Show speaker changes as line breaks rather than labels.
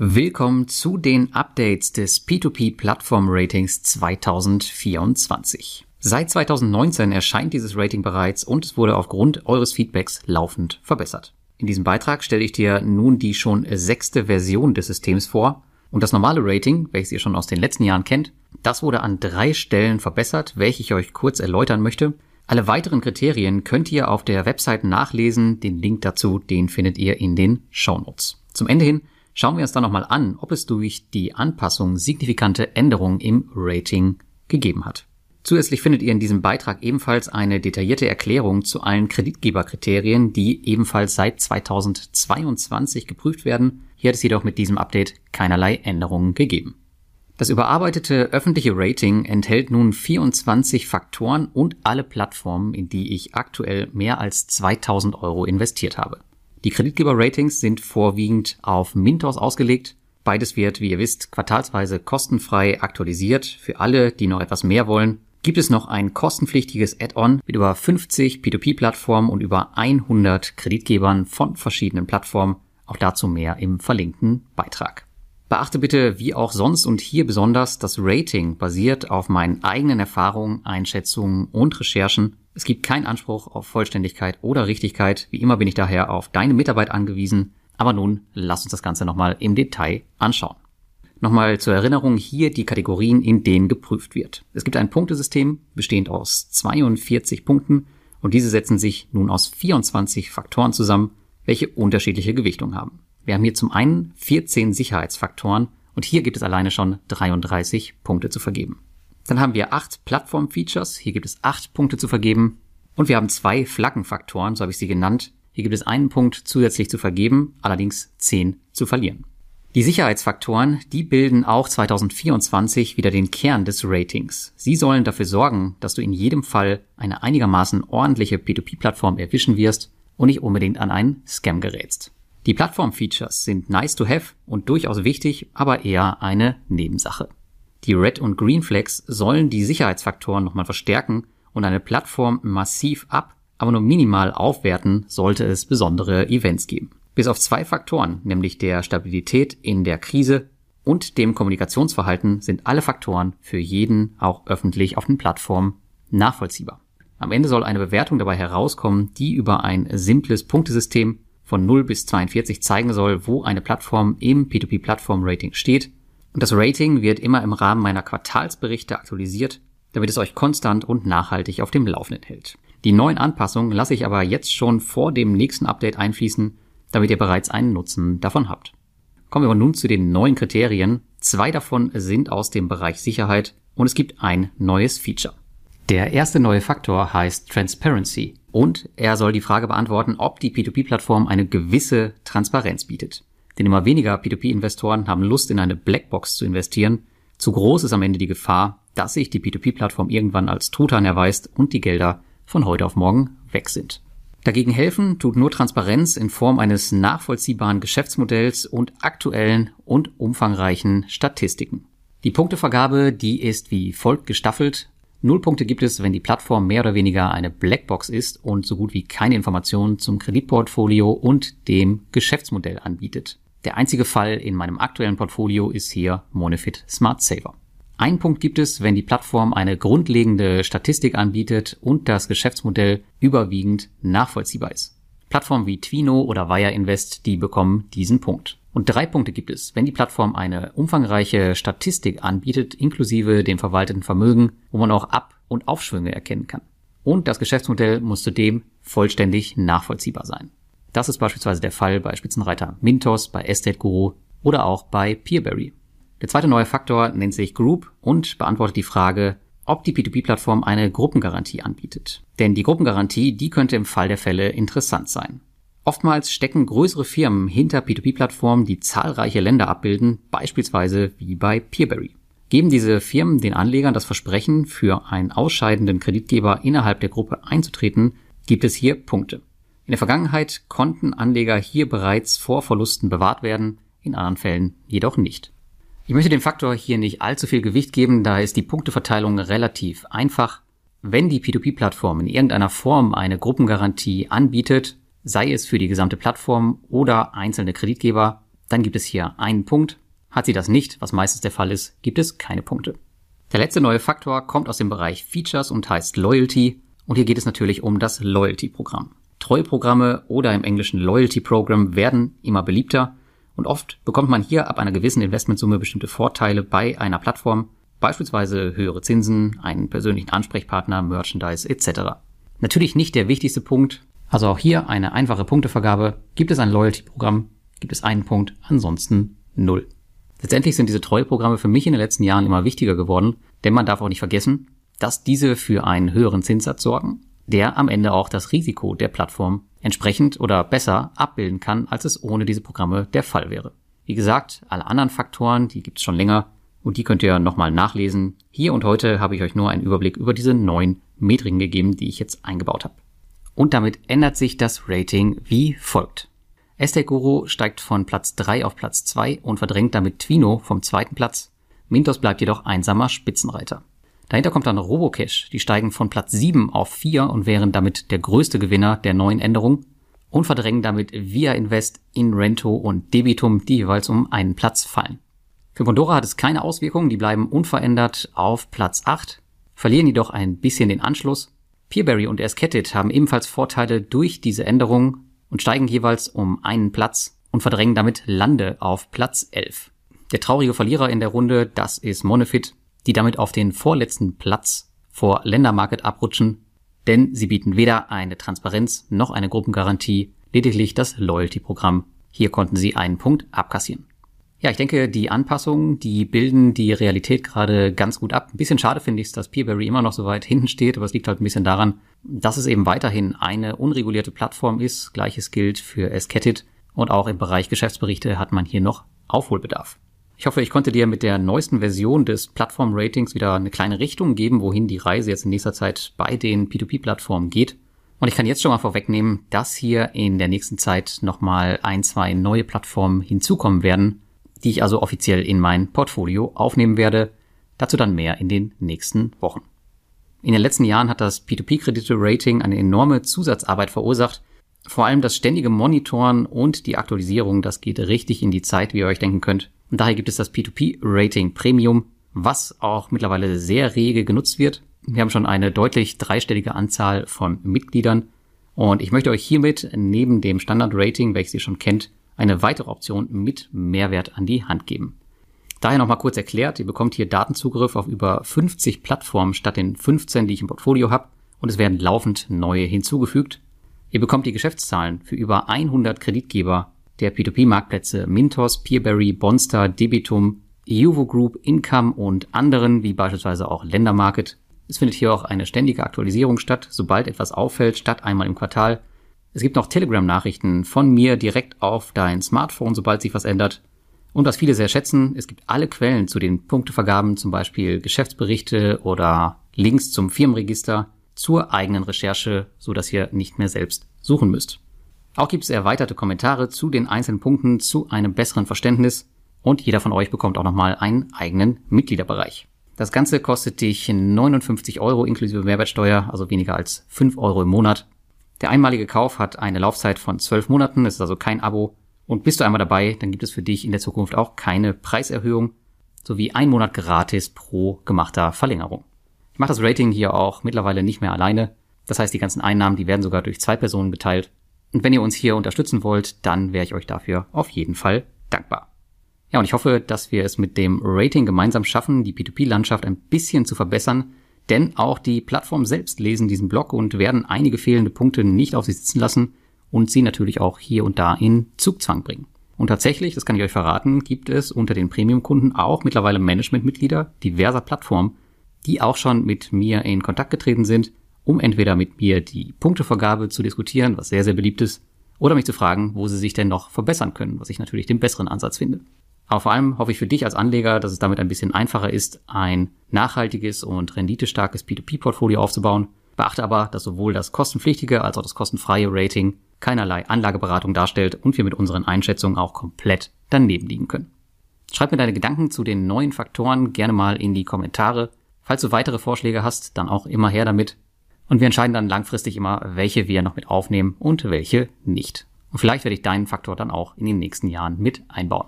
Willkommen zu den Updates des P2P Plattform Ratings 2024. Seit 2019 erscheint dieses Rating bereits und es wurde aufgrund eures Feedbacks laufend verbessert. In diesem Beitrag stelle ich dir nun die schon sechste Version des Systems vor und das normale Rating, welches ihr schon aus den letzten Jahren kennt, das wurde an drei Stellen verbessert, welche ich euch kurz erläutern möchte. Alle weiteren Kriterien könnt ihr auf der Website nachlesen. Den Link dazu, den findet ihr in den Show Notes. Zum Ende hin Schauen wir uns dann nochmal an, ob es durch die Anpassung signifikante Änderungen im Rating gegeben hat. Zusätzlich findet ihr in diesem Beitrag ebenfalls eine detaillierte Erklärung zu allen Kreditgeberkriterien, die ebenfalls seit 2022 geprüft werden. Hier hat es jedoch mit diesem Update keinerlei Änderungen gegeben. Das überarbeitete öffentliche Rating enthält nun 24 Faktoren und alle Plattformen, in die ich aktuell mehr als 2000 Euro investiert habe. Die Kreditgeber-Ratings sind vorwiegend auf Mintos ausgelegt. Beides wird, wie ihr wisst, quartalsweise kostenfrei aktualisiert. Für alle, die noch etwas mehr wollen, gibt es noch ein kostenpflichtiges Add-on mit über 50 P2P-Plattformen und über 100 Kreditgebern von verschiedenen Plattformen. Auch dazu mehr im verlinkten Beitrag. Beachte bitte, wie auch sonst und hier besonders, das Rating basiert auf meinen eigenen Erfahrungen, Einschätzungen und Recherchen es gibt keinen Anspruch auf Vollständigkeit oder Richtigkeit. Wie immer bin ich daher auf deine Mitarbeit angewiesen. Aber nun lass uns das Ganze nochmal im Detail anschauen. Nochmal zur Erinnerung hier die Kategorien, in denen geprüft wird. Es gibt ein Punktesystem bestehend aus 42 Punkten und diese setzen sich nun aus 24 Faktoren zusammen, welche unterschiedliche Gewichtung haben. Wir haben hier zum einen 14 Sicherheitsfaktoren und hier gibt es alleine schon 33 Punkte zu vergeben. Dann haben wir acht Plattform-Features. Hier gibt es acht Punkte zu vergeben. Und wir haben zwei Flaggenfaktoren, so habe ich sie genannt. Hier gibt es einen Punkt zusätzlich zu vergeben, allerdings zehn zu verlieren. Die Sicherheitsfaktoren, die bilden auch 2024 wieder den Kern des Ratings. Sie sollen dafür sorgen, dass du in jedem Fall eine einigermaßen ordentliche P2P-Plattform erwischen wirst und nicht unbedingt an einen Scam gerätst. Die Plattform-Features sind nice to have und durchaus wichtig, aber eher eine Nebensache. Die Red- und Green Flags sollen die Sicherheitsfaktoren nochmal verstärken und eine Plattform massiv ab, aber nur minimal aufwerten, sollte es besondere Events geben. Bis auf zwei Faktoren, nämlich der Stabilität in der Krise und dem Kommunikationsverhalten, sind alle Faktoren für jeden, auch öffentlich auf den Plattformen, nachvollziehbar. Am Ende soll eine Bewertung dabei herauskommen, die über ein simples Punktesystem von 0 bis 42 zeigen soll, wo eine Plattform im P2P-Plattform-Rating steht und das Rating wird immer im Rahmen meiner Quartalsberichte aktualisiert, damit es euch konstant und nachhaltig auf dem Laufenden hält. Die neuen Anpassungen lasse ich aber jetzt schon vor dem nächsten Update einfließen, damit ihr bereits einen Nutzen davon habt. Kommen wir nun zu den neuen Kriterien. Zwei davon sind aus dem Bereich Sicherheit und es gibt ein neues Feature. Der erste neue Faktor heißt Transparency und er soll die Frage beantworten, ob die P2P-Plattform eine gewisse Transparenz bietet. Denn immer weniger P2P-Investoren haben Lust, in eine Blackbox zu investieren. Zu groß ist am Ende die Gefahr, dass sich die P2P-Plattform irgendwann als Truthahn erweist und die Gelder von heute auf morgen weg sind. Dagegen helfen tut nur Transparenz in Form eines nachvollziehbaren Geschäftsmodells und aktuellen und umfangreichen Statistiken. Die Punktevergabe, die ist wie folgt gestaffelt. Null Punkte gibt es, wenn die Plattform mehr oder weniger eine Blackbox ist und so gut wie keine Informationen zum Kreditportfolio und dem Geschäftsmodell anbietet. Der einzige Fall in meinem aktuellen Portfolio ist hier Monefit Smart Saver. Ein Punkt gibt es, wenn die Plattform eine grundlegende Statistik anbietet und das Geschäftsmodell überwiegend nachvollziehbar ist. Plattformen wie Twino oder Wire Invest, die bekommen diesen Punkt. Und drei Punkte gibt es, wenn die Plattform eine umfangreiche Statistik anbietet, inklusive dem verwalteten Vermögen, wo man auch Ab- und Aufschwünge erkennen kann. Und das Geschäftsmodell muss zudem vollständig nachvollziehbar sein. Das ist beispielsweise der Fall bei Spitzenreiter Mintos, bei Estate Guru oder auch bei Peerberry. Der zweite neue Faktor nennt sich Group und beantwortet die Frage, ob die P2P-Plattform eine Gruppengarantie anbietet. Denn die Gruppengarantie, die könnte im Fall der Fälle interessant sein. Oftmals stecken größere Firmen hinter P2P-Plattformen, die zahlreiche Länder abbilden, beispielsweise wie bei Peerberry. Geben diese Firmen den Anlegern das Versprechen, für einen ausscheidenden Kreditgeber innerhalb der Gruppe einzutreten, gibt es hier Punkte. In der Vergangenheit konnten Anleger hier bereits vor Verlusten bewahrt werden, in anderen Fällen jedoch nicht. Ich möchte dem Faktor hier nicht allzu viel Gewicht geben, da ist die Punkteverteilung relativ einfach. Wenn die P2P-Plattform in irgendeiner Form eine Gruppengarantie anbietet, sei es für die gesamte Plattform oder einzelne Kreditgeber, dann gibt es hier einen Punkt. Hat sie das nicht, was meistens der Fall ist, gibt es keine Punkte. Der letzte neue Faktor kommt aus dem Bereich Features und heißt Loyalty. Und hier geht es natürlich um das Loyalty-Programm. Treueprogramme oder im Englischen Loyalty Program werden immer beliebter und oft bekommt man hier ab einer gewissen Investmentsumme bestimmte Vorteile bei einer Plattform, beispielsweise höhere Zinsen, einen persönlichen Ansprechpartner, Merchandise etc. Natürlich nicht der wichtigste Punkt, also auch hier eine einfache Punktevergabe. Gibt es ein Loyalty-Programm, gibt es einen Punkt, ansonsten null. Letztendlich sind diese Treueprogramme für mich in den letzten Jahren immer wichtiger geworden, denn man darf auch nicht vergessen, dass diese für einen höheren Zinssatz sorgen, der am Ende auch das Risiko der Plattform entsprechend oder besser abbilden kann, als es ohne diese Programme der Fall wäre. Wie gesagt, alle anderen Faktoren, die gibt es schon länger und die könnt ihr nochmal nachlesen. Hier und heute habe ich euch nur einen Überblick über diese neuen Metriken gegeben, die ich jetzt eingebaut habe. Und damit ändert sich das Rating wie folgt. Estate Guru steigt von Platz 3 auf Platz 2 und verdrängt damit Twino vom zweiten Platz. Mintos bleibt jedoch einsamer Spitzenreiter. Dahinter kommt dann Robocash, die steigen von Platz 7 auf 4 und wären damit der größte Gewinner der neuen Änderung und verdrängen damit Via Invest, Inrento und Debitum, die jeweils um einen Platz fallen. Für Pandora hat es keine Auswirkungen, die bleiben unverändert auf Platz 8, verlieren jedoch ein bisschen den Anschluss. Peerberry und Esketit haben ebenfalls Vorteile durch diese Änderung und steigen jeweils um einen Platz und verdrängen damit Lande auf Platz 11. Der traurige Verlierer in der Runde, das ist Monefit, die damit auf den vorletzten Platz vor Ländermarket abrutschen, denn sie bieten weder eine Transparenz noch eine Gruppengarantie, lediglich das Loyalty-Programm. Hier konnten sie einen Punkt abkassieren. Ja, ich denke, die Anpassungen, die bilden die Realität gerade ganz gut ab. Ein bisschen schade finde ich es, dass Peerberry immer noch so weit hinten steht, aber es liegt halt ein bisschen daran, dass es eben weiterhin eine unregulierte Plattform ist. Gleiches gilt für Esketit und auch im Bereich Geschäftsberichte hat man hier noch Aufholbedarf. Ich hoffe, ich konnte dir mit der neuesten Version des Plattform-Ratings wieder eine kleine Richtung geben, wohin die Reise jetzt in nächster Zeit bei den P2P-Plattformen geht. Und ich kann jetzt schon mal vorwegnehmen, dass hier in der nächsten Zeit nochmal ein, zwei neue Plattformen hinzukommen werden, die ich also offiziell in mein Portfolio aufnehmen werde. Dazu dann mehr in den nächsten Wochen. In den letzten Jahren hat das P2P-Kredite-Rating eine enorme Zusatzarbeit verursacht. Vor allem das ständige Monitoren und die Aktualisierung, das geht richtig in die Zeit, wie ihr euch denken könnt. Und daher gibt es das P2P-Rating Premium, was auch mittlerweile sehr rege genutzt wird. Wir haben schon eine deutlich dreistellige Anzahl von Mitgliedern. Und ich möchte euch hiermit neben dem Standard-Rating, welches ihr schon kennt, eine weitere Option mit Mehrwert an die Hand geben. Daher nochmal kurz erklärt, ihr bekommt hier Datenzugriff auf über 50 Plattformen statt den 15, die ich im Portfolio habe und es werden laufend neue hinzugefügt. Ihr bekommt die Geschäftszahlen für über 100 Kreditgeber der P2P-Marktplätze Mintos, Peerberry, Bonster, Debitum, Juvo Group, Income und anderen, wie beispielsweise auch Ländermarket. Es findet hier auch eine ständige Aktualisierung statt, sobald etwas auffällt, statt einmal im Quartal. Es gibt noch Telegram-Nachrichten von mir direkt auf dein Smartphone, sobald sich was ändert. Und was viele sehr schätzen, es gibt alle Quellen zu den Punktevergaben, zum Beispiel Geschäftsberichte oder Links zum Firmenregister zur eigenen Recherche, so dass ihr nicht mehr selbst suchen müsst. Auch gibt es erweiterte Kommentare zu den einzelnen Punkten zu einem besseren Verständnis und jeder von euch bekommt auch nochmal einen eigenen Mitgliederbereich. Das Ganze kostet dich 59 Euro inklusive Mehrwertsteuer, also weniger als 5 Euro im Monat. Der einmalige Kauf hat eine Laufzeit von 12 Monaten, ist also kein Abo. Und bist du einmal dabei, dann gibt es für dich in der Zukunft auch keine Preiserhöhung sowie ein Monat gratis pro gemachter Verlängerung. Ich mache das Rating hier auch mittlerweile nicht mehr alleine. Das heißt, die ganzen Einnahmen, die werden sogar durch zwei Personen geteilt. Und wenn ihr uns hier unterstützen wollt, dann wäre ich euch dafür auf jeden Fall dankbar. Ja, und ich hoffe, dass wir es mit dem Rating gemeinsam schaffen, die P2P-Landschaft ein bisschen zu verbessern, denn auch die Plattform selbst lesen diesen Blog und werden einige fehlende Punkte nicht auf sich sitzen lassen und sie natürlich auch hier und da in Zugzwang bringen. Und tatsächlich, das kann ich euch verraten, gibt es unter den Premium-Kunden auch mittlerweile Managementmitglieder diverser Plattformen, die auch schon mit mir in Kontakt getreten sind um entweder mit mir die Punktevergabe zu diskutieren, was sehr, sehr beliebt ist, oder mich zu fragen, wo sie sich denn noch verbessern können, was ich natürlich den besseren Ansatz finde. Aber vor allem hoffe ich für dich als Anleger, dass es damit ein bisschen einfacher ist, ein nachhaltiges und renditestarkes P2P-Portfolio aufzubauen. Beachte aber, dass sowohl das kostenpflichtige als auch das kostenfreie Rating keinerlei Anlageberatung darstellt und wir mit unseren Einschätzungen auch komplett daneben liegen können. Schreib mir deine Gedanken zu den neuen Faktoren gerne mal in die Kommentare. Falls du weitere Vorschläge hast, dann auch immer her damit. Und wir entscheiden dann langfristig immer, welche wir noch mit aufnehmen und welche nicht. Und vielleicht werde ich deinen Faktor dann auch in den nächsten Jahren mit einbauen.